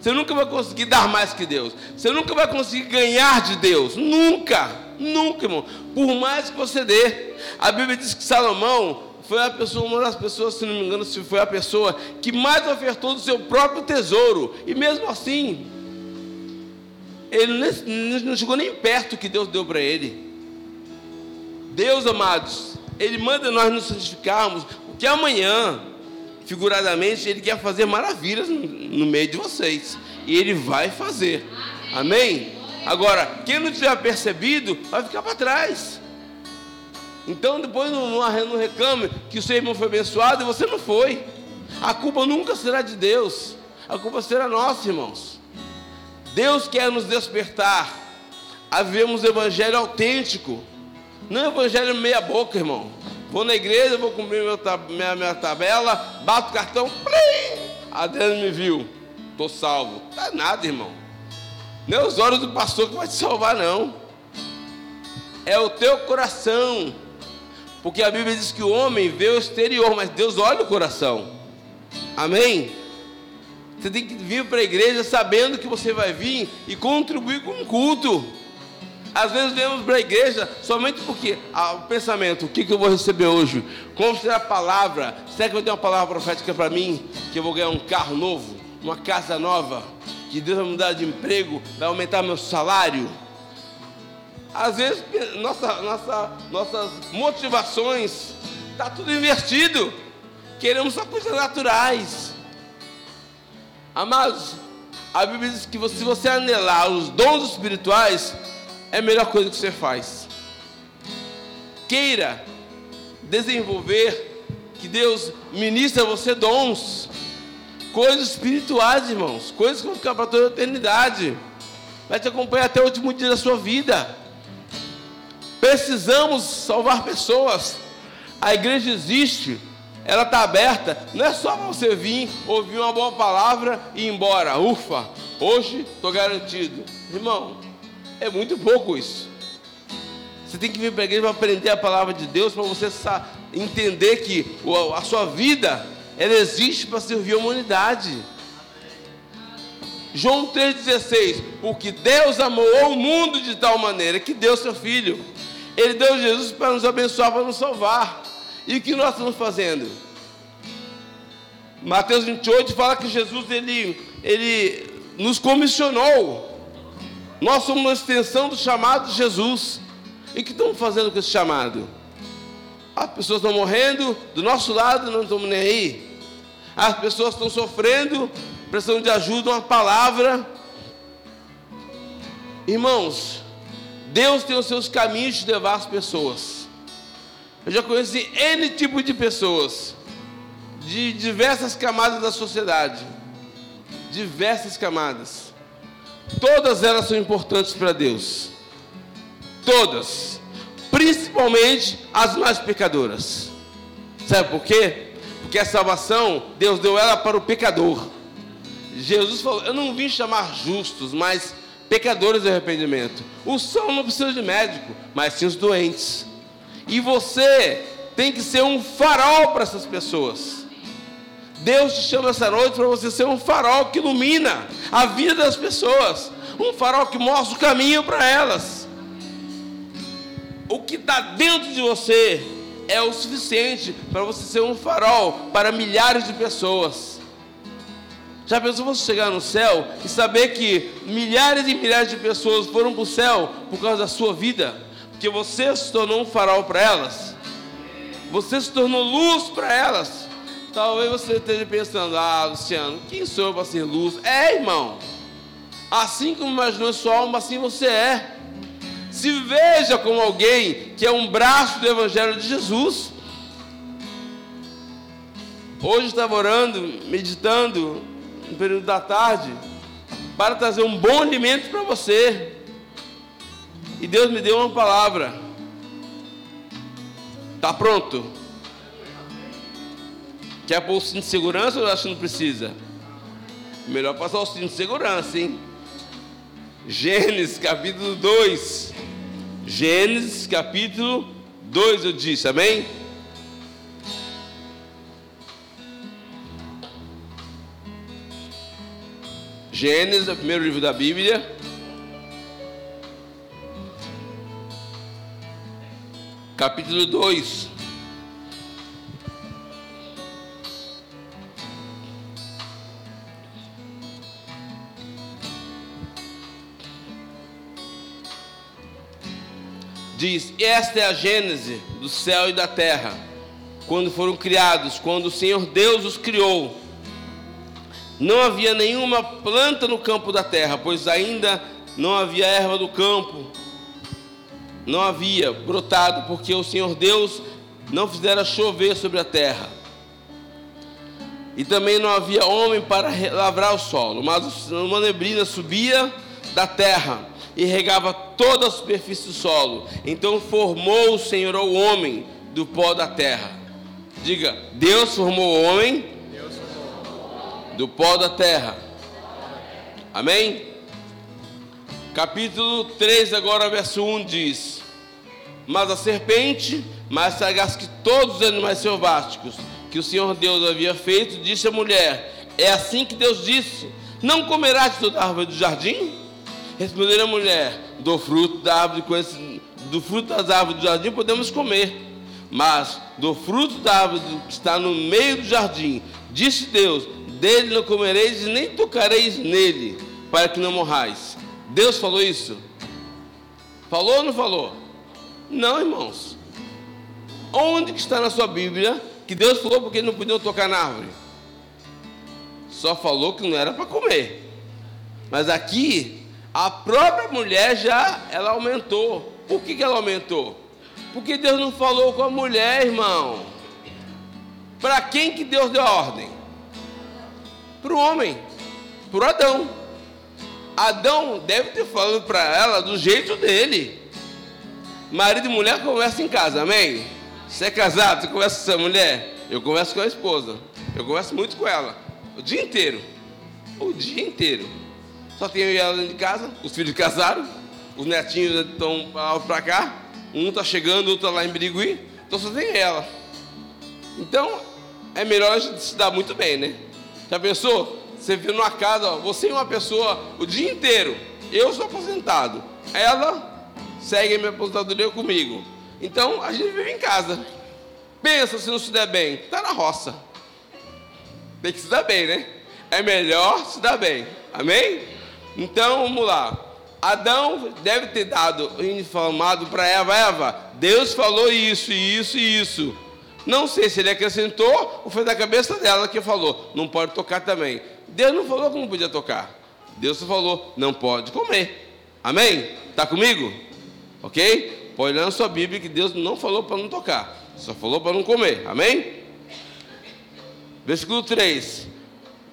Você nunca vai conseguir dar mais que Deus. Você nunca vai conseguir ganhar de Deus. Nunca, nunca, irmão. Por mais que você dê. A Bíblia diz que Salomão foi a pessoa, uma das pessoas, se não me engano, se foi a pessoa que mais ofertou do seu próprio tesouro. E mesmo assim, ele não chegou nem perto que Deus deu para ele. Deus, amados, Ele manda nós nos santificarmos, porque amanhã figuradamente, Ele quer fazer maravilhas no meio de vocês. E Ele vai fazer. Amém? Agora, quem não tiver percebido, vai ficar para trás. Então, depois não, reclame que o seu irmão foi abençoado e você não foi. A culpa nunca será de Deus. A culpa será nossa, irmãos. Deus quer nos despertar a vivermos o evangelho autêntico. Não é evangelho meia boca, irmão. Vou na igreja, vou cumprir meu, minha, minha tabela, bato o cartão, plim, a Deus me viu, estou salvo. É nada, irmão. É os olhos do pastor que vai te salvar, não. É o teu coração. Porque a Bíblia diz que o homem vê o exterior, mas Deus olha o coração. Amém? Você tem que vir para a igreja sabendo que você vai vir e contribuir com o culto. Às vezes viemos para a igreja somente porque ah, o pensamento, o que, que eu vou receber hoje? Como será a palavra? Será que vai ter uma palavra profética para mim? Que eu vou ganhar um carro novo, uma casa nova, que Deus vai mudar de emprego, vai aumentar meu salário? Às vezes nossa, nossa, nossas motivações está tudo invertido. Queremos só coisas naturais. Amados, a Bíblia diz que se você anelar os dons espirituais, é a melhor coisa que você faz. Queira desenvolver, que Deus ministre a você dons, coisas espirituais, irmãos, coisas que vão ficar para toda a eternidade, vai te acompanhar até o último dia da sua vida. Precisamos salvar pessoas. A igreja existe, ela está aberta. Não é só você vir, ouvir uma boa palavra e ir embora. Ufa, hoje estou garantido. Irmão, é muito pouco isso. Você tem que vir para a igreja para aprender a palavra de Deus, para você entender que a sua vida ela existe para servir a humanidade. João 3,16: Porque Deus amou o mundo de tal maneira que deu seu Filho. Ele deu Jesus para nos abençoar, para nos salvar. E o que nós estamos fazendo? Mateus 28 fala que Jesus ele, ele nos comissionou nós somos uma extensão do chamado de Jesus. E que estamos fazendo com esse chamado? As pessoas estão morrendo, do nosso lado não estamos nem aí. As pessoas estão sofrendo, precisando de ajuda, uma palavra. Irmãos, Deus tem os seus caminhos de levar as pessoas. Eu já conheci N tipo de pessoas, de diversas camadas da sociedade. Diversas camadas. Todas elas são importantes para Deus. Todas. Principalmente as mais pecadoras. Sabe por quê? Porque a salvação, Deus deu ela para o pecador. Jesus falou: Eu não vim chamar justos, mas pecadores de arrependimento. Os são não precisam de médico, mas sim os doentes. E você tem que ser um farol para essas pessoas. Deus te chama essa noite para você ser um farol que ilumina a vida das pessoas, um farol que mostra o caminho para elas. O que está dentro de você é o suficiente para você ser um farol para milhares de pessoas. Já pensou você chegar no céu e saber que milhares e milhares de pessoas foram para o céu por causa da sua vida? Porque você se tornou um farol para elas, você se tornou luz para elas. Talvez você esteja pensando, ah, Luciano, quem sou eu para ser luz? É, irmão. Assim como imaginou sua alma, assim você é. Se veja como alguém que é um braço do Evangelho de Jesus. Hoje estava orando, meditando no período da tarde, para trazer um bom alimento para você. E Deus me deu uma palavra. Está pronto? Quer pôr o cinto de segurança ou acha que não precisa? Melhor passar o cinto de segurança, hein? Gênesis capítulo 2. Gênesis capítulo 2 eu disse, amém? Gênesis é o primeiro livro da Bíblia. Capítulo 2. Diz: Esta é a gênese do céu e da terra, quando foram criados, quando o Senhor Deus os criou. Não havia nenhuma planta no campo da terra, pois ainda não havia erva do campo, não havia brotado, porque o Senhor Deus não fizera chover sobre a terra. E também não havia homem para lavrar o solo, mas uma neblina subia da terra e regava toda a superfície do solo. Então formou o Senhor o homem do pó da terra. Diga, Deus formou o homem do pó da terra. Amém? Capítulo 3, agora, verso 1 diz: Mas a serpente, mais sagaz que todos os animais selváticos que o Senhor Deus havia feito, disse à mulher: É assim que Deus disse: Não comerás de toda árvore do jardim? Respondeu a mulher: Do fruto da árvore, do fruto das árvores do jardim podemos comer, mas do fruto da árvore que está no meio do jardim, disse Deus: Dele não comereis e nem tocareis nele, para que não morrais. Deus falou isso? Falou ou não falou? Não, irmãos. Onde que está na sua Bíblia que Deus falou porque não podiam tocar na árvore? Só falou que não era para comer. Mas aqui a própria mulher já ela aumentou. Por que, que ela aumentou? Porque Deus não falou com a mulher, irmão. Para quem que Deus deu a ordem? Para o homem, para Adão. Adão deve ter falado para ela do jeito dele. Marido e mulher conversam em casa, amém? Você é casado, você conversa com sua mulher? Eu converso com a esposa. Eu converso muito com ela. O dia inteiro. O dia inteiro. Só tem eu e ela dentro de casa, os filhos casaram, os netinhos estão para cá, um está chegando, outro está lá em Birigui, então só tem ela. Então, é melhor a gente se dar muito bem, né? Já pensou? Você vive numa casa, ó, você e uma pessoa o dia inteiro. Eu sou aposentado. Ela segue a minha aposentadoria comigo. Então a gente vive em casa. Pensa se não se der bem. Está na roça. Tem que se dar bem, né? É melhor se dar bem. Amém? Então vamos lá. Adão deve ter dado informado para Eva, Eva, Deus falou isso, isso e isso. Não sei se ele acrescentou ou foi da cabeça dela que falou, não pode tocar também. Deus não falou não podia tocar. Deus falou, não pode comer. Amém? Está comigo? Ok? Pode ler na sua Bíblia que Deus não falou para não tocar, só falou para não comer. Amém? Versículo 3,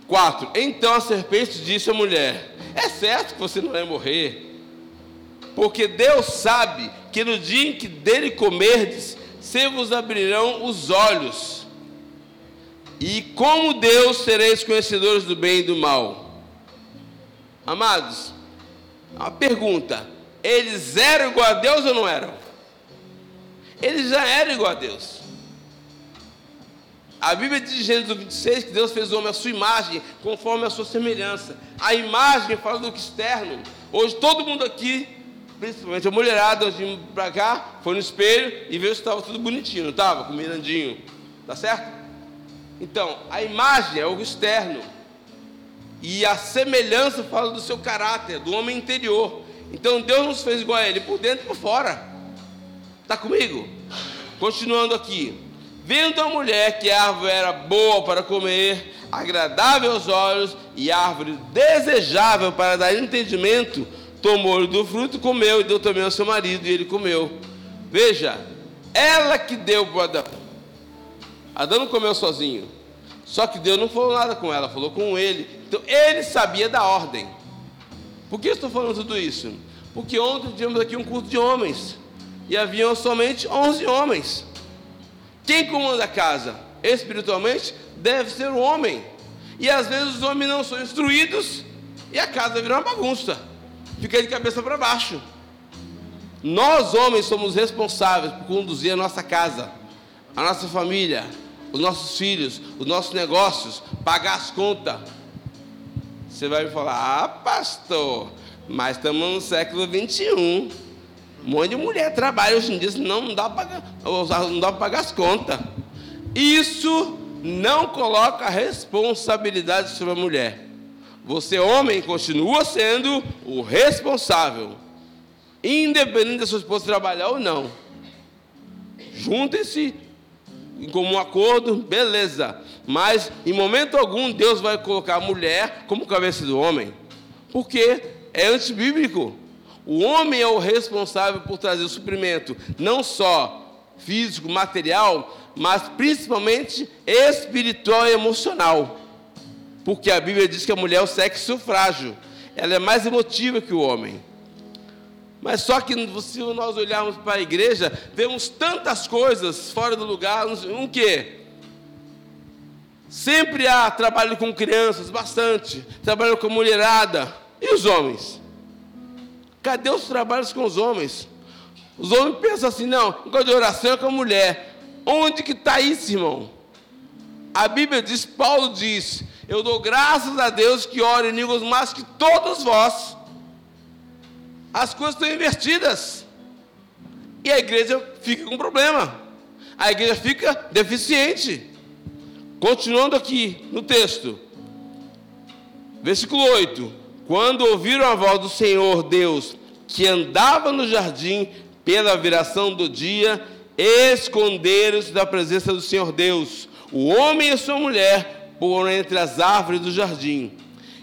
4. Então a serpente disse à mulher: é certo que você não vai morrer, porque Deus sabe que no dia em que dele comerdes, se vos abrirão os olhos, e como Deus sereis conhecedores do bem e do mal. Amados, uma pergunta: eles eram igual a Deus ou não eram? Eles já eram igual a Deus. A Bíblia diz em Gênesis 26 que Deus fez o homem à sua imagem, conforme a sua semelhança. A imagem fala do que externo. Hoje todo mundo aqui, principalmente a mulherada, hoje para cá, foi no espelho e viu se estava tudo bonitinho, estava? Com mirandinho. Tá certo? Então, a imagem é o externo. E a semelhança fala do seu caráter, do homem interior. Então Deus nos fez igual a ele, por dentro e por fora. Está comigo? Continuando aqui. Vendo a mulher que a árvore era boa para comer, agradável aos olhos e árvore desejável para dar entendimento, tomou do fruto, comeu e deu também ao seu marido, e ele comeu. Veja, ela que deu para Adão. Adão não comeu sozinho. Só que Deus não falou nada com ela, falou com ele. Então ele sabia da ordem. Por que eu estou falando tudo isso? Porque ontem tivemos aqui um culto de homens. E haviam somente 11 homens. Quem comanda a casa? Espiritualmente, deve ser o homem. E às vezes os homens não são instruídos e a casa vira uma bagunça. Fica de cabeça para baixo. Nós, homens, somos responsáveis por conduzir a nossa casa, a nossa família, os nossos filhos, os nossos negócios, pagar as contas. Você vai me falar, ah, pastor, mas estamos no século 21. Um monte de mulher trabalha hoje em dia, não, não dá para pagar as contas. Isso não coloca responsabilidade sobre a mulher. Você, homem, continua sendo o responsável, independente da sua esposa trabalhar ou não. Juntem-se em comum acordo, beleza. Mas em momento algum Deus vai colocar a mulher como cabeça do homem, porque é antibíblico. O homem é o responsável por trazer o suprimento, não só físico, material, mas principalmente espiritual e emocional. Porque a Bíblia diz que a mulher é o sexo frágil, ela é mais emotiva que o homem. Mas só que se nós olharmos para a igreja, vemos tantas coisas fora do lugar, um que sempre há trabalho com crianças, bastante, trabalho com mulherada. E os homens? Cadê os trabalhos com os homens? Os homens pensam assim, não, negócio de oração é com a mulher. Onde que está isso, irmão? A Bíblia diz, Paulo diz, eu dou graças a Deus que oro em línguas mais que todos vós as coisas estão invertidas. E a igreja fica com problema. A igreja fica deficiente. Continuando aqui no texto. Versículo 8: Quando ouviram a voz do Senhor Deus, que andava no jardim pela viração do dia, esconderam-se da presença do Senhor Deus, o homem e sua mulher, por entre as árvores do jardim.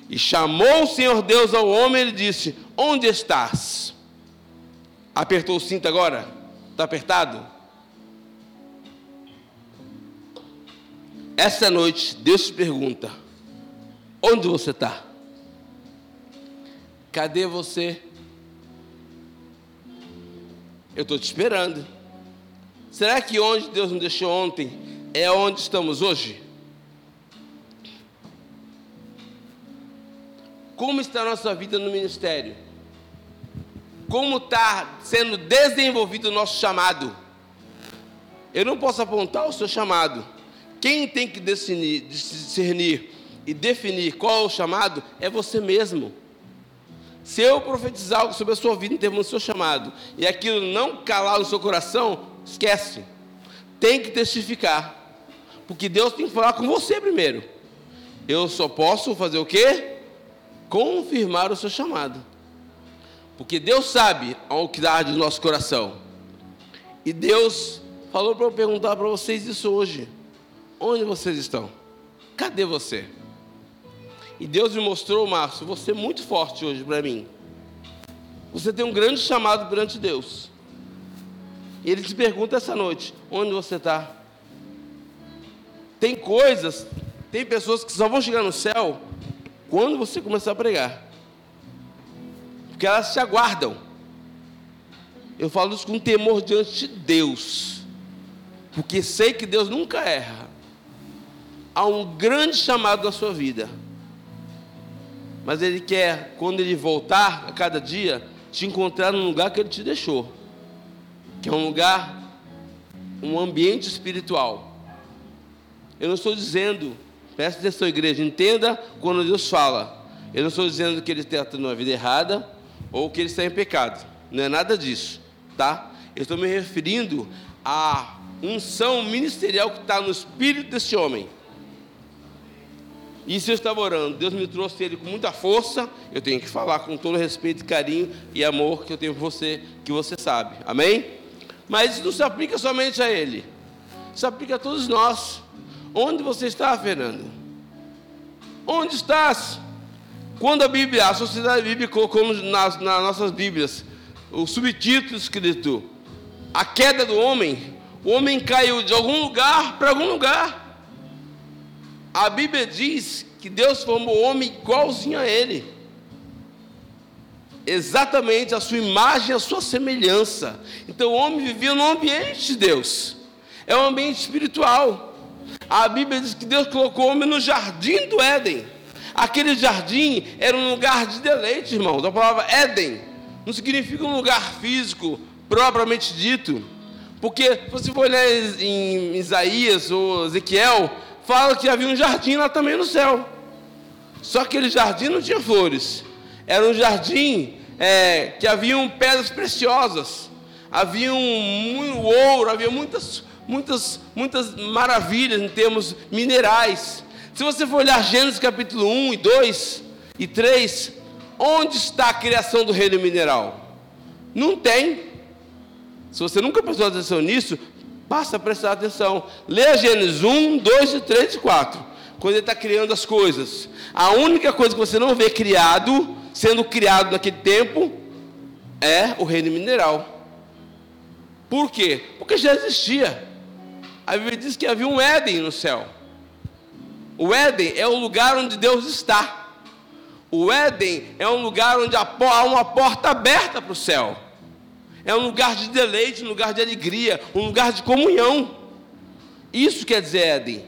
E chamou o Senhor Deus ao homem e disse: Onde estás? Apertou o cinto agora? Está apertado? Essa noite, Deus te pergunta: Onde você está? Cadê você? Eu estou te esperando. Será que onde Deus nos deixou ontem é onde estamos hoje? Como está a nossa vida no ministério? Como está sendo desenvolvido o nosso chamado? Eu não posso apontar o seu chamado. Quem tem que discernir, e definir qual é o chamado é você mesmo. Se eu profetizar algo sobre a sua vida em termos do seu chamado e aquilo não calar no seu coração, esquece. Tem que testificar. Porque Deus tem que falar com você primeiro. Eu só posso fazer o quê? confirmar o seu chamado. Porque Deus sabe ao que dá de nosso coração. E Deus falou para eu perguntar para vocês isso hoje. Onde vocês estão? Cadê você? E Deus me mostrou, Márcio, você é muito forte hoje para mim. Você tem um grande chamado perante Deus. E Ele te pergunta essa noite: onde você está? Tem coisas, tem pessoas que só vão chegar no céu quando você começar a pregar. Porque elas se aguardam. Eu falo isso com temor diante de Deus. Porque sei que Deus nunca erra. Há um grande chamado na sua vida. Mas Ele quer, quando Ele voltar a cada dia, te encontrar no lugar que Ele te deixou. Que é um lugar, um ambiente espiritual. Eu não estou dizendo Presta atenção, igreja. Entenda quando Deus fala. Eu não estou dizendo que ele está tendo uma vida errada ou que ele está em pecado. Não é nada disso, tá? Eu estou me referindo à unção ministerial que está no espírito desse homem. E se eu estava orando, Deus me trouxe ele com muita força, eu tenho que falar com todo respeito, carinho e amor que eu tenho por você, que você sabe. Amém? Mas isso não se aplica somente a ele. Se aplica a todos nós. Onde você está, Fernando? Onde estás? Quando a Bíblia, a Sociedade Bíblica colocou nas, nas nossas Bíblias o subtítulo escrito A queda do homem, o homem caiu de algum lugar para algum lugar. A Bíblia diz que Deus formou o homem igualzinho a ele. Exatamente a sua imagem, a sua semelhança. Então o homem vivia no ambiente de Deus. É um ambiente espiritual. A Bíblia diz que Deus colocou o homem no jardim do Éden. Aquele jardim era um lugar de deleite, irmão. A palavra Éden não significa um lugar físico propriamente dito. Porque se você for olhar em Isaías ou Ezequiel, fala que havia um jardim lá também no céu. Só que aquele jardim não tinha flores. Era um jardim é, que haviam pedras preciosas, havia um, ouro, havia muitas, muitas, muitas maravilhas em termos minerais. Se você for olhar Gênesis capítulo 1 e 2 e 3, onde está a criação do reino mineral? Não tem. Se você nunca prestou atenção nisso, passa a prestar atenção. Leia Gênesis 1, 2, 3 e 4. Quando ele está criando as coisas. A única coisa que você não vê criado, sendo criado naquele tempo, é o reino mineral. Por quê? Porque já existia. A Bíblia diz que havia um Éden no céu. O Éden é o lugar onde Deus está. O Éden é um lugar onde há uma porta aberta para o céu. É um lugar de deleite, um lugar de alegria, um lugar de comunhão. Isso quer dizer Éden.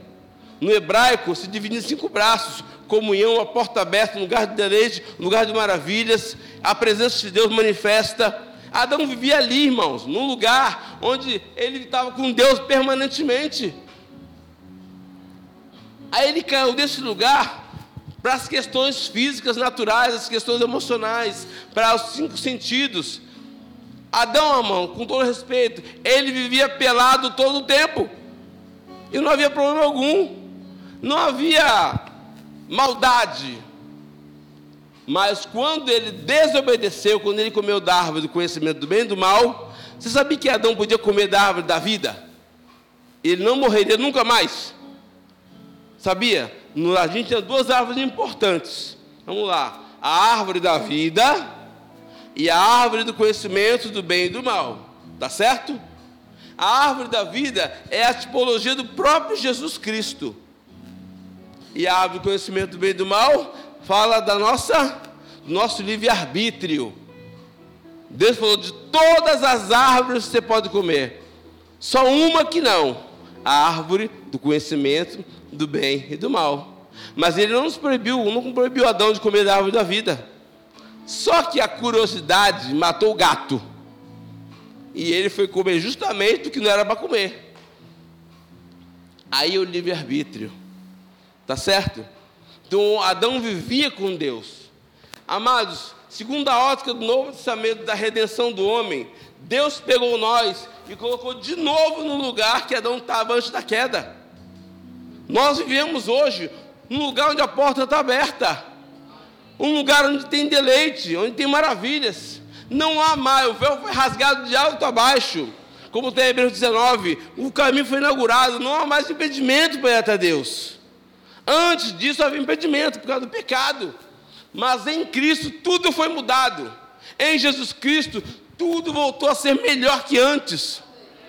No hebraico se divide em cinco braços: comunhão, a porta aberta, um lugar de deleite, um lugar de maravilhas. A presença de Deus manifesta. Adão vivia ali, irmãos, num lugar onde ele estava com Deus permanentemente. Aí ele caiu desse lugar para as questões físicas, naturais, as questões emocionais, para os cinco sentidos. Adão, irmão, com todo respeito, ele vivia pelado todo o tempo. E não havia problema algum. Não havia maldade. Mas quando ele desobedeceu, quando ele comeu da árvore do conhecimento do bem e do mal, você sabia que Adão podia comer da árvore da vida? Ele não morreria nunca mais. Sabia? No jardim tinha duas árvores importantes. Vamos lá. A árvore da vida e a árvore do conhecimento do bem e do mal. Tá certo? A árvore da vida é a tipologia do próprio Jesus Cristo. E a árvore do conhecimento do bem e do mal fala da nossa do nosso livre-arbítrio. Deus falou de todas as árvores que você pode comer. Só uma que não. A árvore do conhecimento do bem e do mal. Mas ele não nos proibiu, não proibiu Adão de comer da árvore da vida. Só que a curiosidade matou o gato. E ele foi comer justamente o que não era para comer. Aí o livre-arbítrio. Tá certo? Então Adão vivia com Deus. Amados, segundo a ótica do Novo Testamento da redenção do homem, Deus pegou nós e colocou de novo no lugar que Adão estava antes da queda. Nós vivemos hoje num lugar onde a porta está aberta, um lugar onde tem deleite, onde tem maravilhas. Não há mais, o véu foi rasgado de alto a baixo, como tem em Hebreus 19, o caminho foi inaugurado, não há mais impedimento para ir até Deus. Antes disso havia impedimento por causa do pecado, mas em Cristo tudo foi mudado. Em Jesus Cristo tudo voltou a ser melhor que antes.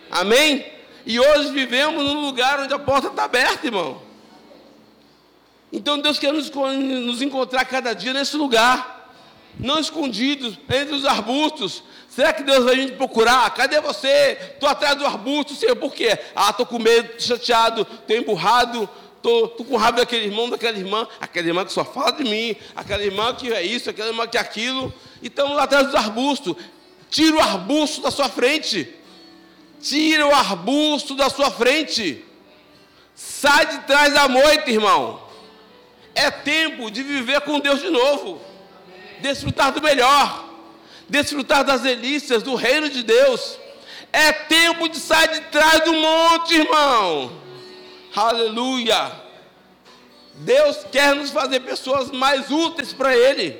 Amém? E hoje vivemos num lugar onde a porta está aberta, irmão. Então Deus quer nos, nos encontrar cada dia nesse lugar, não escondidos entre os arbustos. Será que Deus vai vir procurar? Cadê você? Estou atrás do arbusto, Senhor, por quê? Ah, estou com medo, chateado, estou emburrado, estou com raiva daquele irmão, daquela irmã, aquela irmã que só fala de mim, aquela irmã que é isso, aquela irmã que é aquilo, e estamos atrás dos arbustos. Tira o arbusto da sua frente. Tira o arbusto da sua frente. Sai de trás da moita, irmão. É tempo de viver com Deus de novo. Desfrutar do melhor. Desfrutar das delícias do reino de Deus. É tempo de sair de trás do monte, irmão. Aleluia. Deus quer nos fazer pessoas mais úteis para Ele.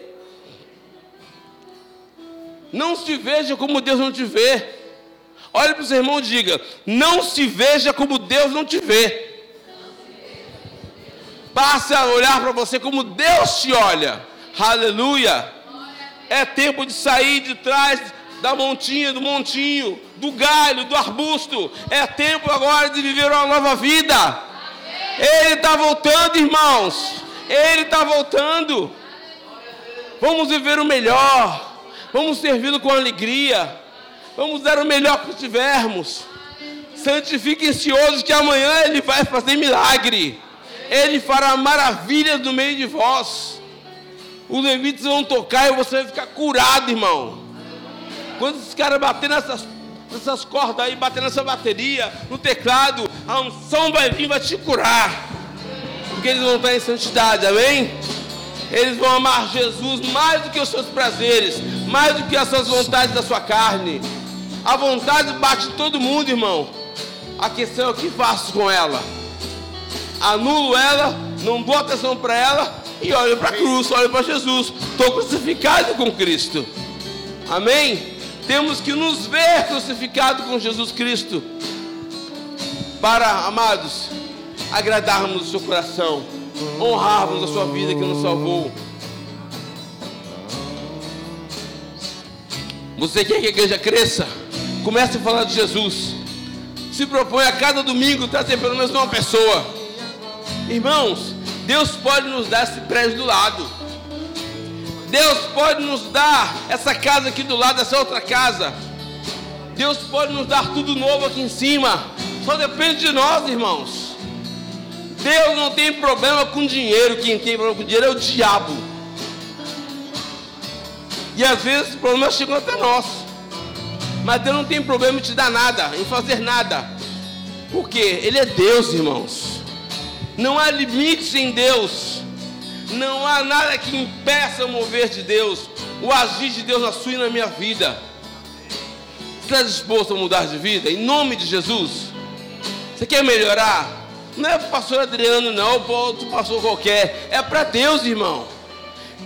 Não se veja como Deus não te vê. Olhe para o seu irmão e diga: Não se veja como Deus não te vê. Passe a olhar para você como Deus te olha. Aleluia. É tempo de sair de trás da montinha, do montinho, do galho, do arbusto. É tempo agora de viver uma nova vida. Ele está voltando, irmãos. Ele está voltando. Vamos viver o melhor. Vamos servi-lo com alegria. Vamos dar o melhor que tivermos. Santifiquem-se hoje, que amanhã Ele vai fazer milagre. Ele fará maravilhas no meio de vós. Os levitas vão tocar e você vai ficar curado, irmão. Quando os caras baterem nessas, nessas cordas aí, bater nessa bateria, no teclado, a unção vai vir, vai te curar. Porque eles vão estar em santidade, amém? Eles vão amar Jesus mais do que os seus prazeres, mais do que as suas vontades da sua carne. A vontade bate todo mundo, irmão. A questão é o que faço com ela. Anulo ela, não dou atenção para ela e olho para a cruz, olho para Jesus. Estou crucificado com Cristo. Amém? Temos que nos ver crucificado com Jesus Cristo. Para, amados, agradarmos o seu coração, honrarmos a sua vida que nos salvou. Você quer que a igreja cresça? Comece a falar de Jesus. Se propõe a cada domingo trazer pelo menos uma pessoa. Irmãos, Deus pode nos dar esse prédio do lado. Deus pode nos dar essa casa aqui do lado, essa outra casa. Deus pode nos dar tudo novo aqui em cima. Só depende de nós, irmãos. Deus não tem problema com dinheiro. Quem tem problema com dinheiro é o diabo. E às vezes os problemas chegam até nós. Mas Deus não tem problema em te dar nada, em fazer nada. Por quê? Ele é Deus, irmãos. Não há limites em Deus. Não há nada que impeça o mover de Deus, o agir de Deus na sua e na minha vida. Você está disposto a mudar de vida? Em nome de Jesus? Você quer melhorar? Não é para o pastor Adriano, não, para outro pastor qualquer. É para Deus, irmão.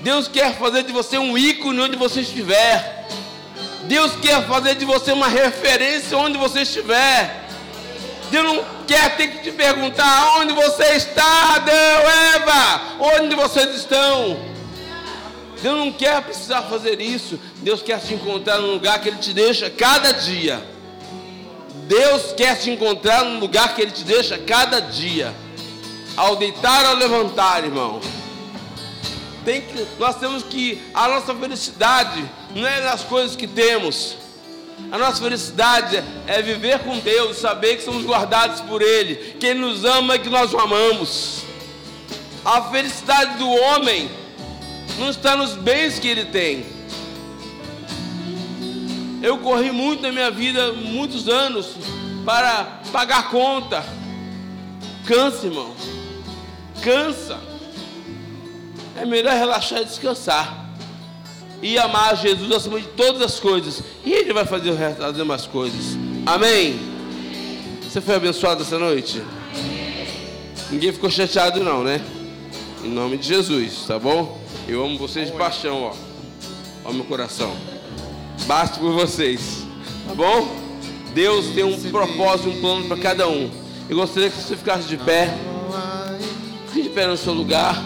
Deus quer fazer de você um ícone onde você estiver. Deus quer fazer de você uma referência onde você estiver. Deus não quer ter que te perguntar onde você está, Adão, Eva, onde vocês estão. Deus não quer precisar fazer isso. Deus quer te encontrar no lugar que Ele te deixa cada dia. Deus quer te encontrar no lugar que Ele te deixa cada dia. Ao deitar, ao levantar, irmão. Tem que, nós temos que a nossa felicidade não é nas coisas que temos. A nossa felicidade é viver com Deus, saber que somos guardados por Ele, que Ele nos ama e que nós o amamos. A felicidade do homem não está nos bens que ele tem. Eu corri muito na minha vida, muitos anos, para pagar conta. Cansa, irmão. Cansa. É melhor relaxar e descansar. E amar Jesus acima de todas as coisas. E Ele vai fazer o resto das demais coisas. Amém? Você foi abençoado essa noite? Ninguém ficou chateado, não, né? Em nome de Jesus, tá bom? Eu amo vocês de paixão, ó. Ó meu coração. Basta por vocês, tá bom? Deus tem um propósito, um plano para cada um. Eu gostaria que você ficasse de pé. Fique de pé no seu lugar.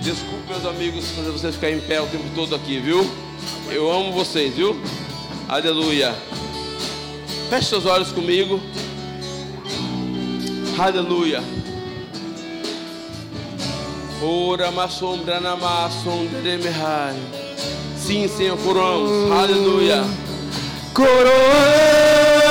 Desculpe, meus amigos, fazer vocês ficarem em pé o tempo todo aqui, viu? Eu amo vocês, viu? Aleluia. Feche seus olhos comigo. Aleluia. Ora, sombra na Sim, Senhor, coroamos. Aleluia. Coroamos.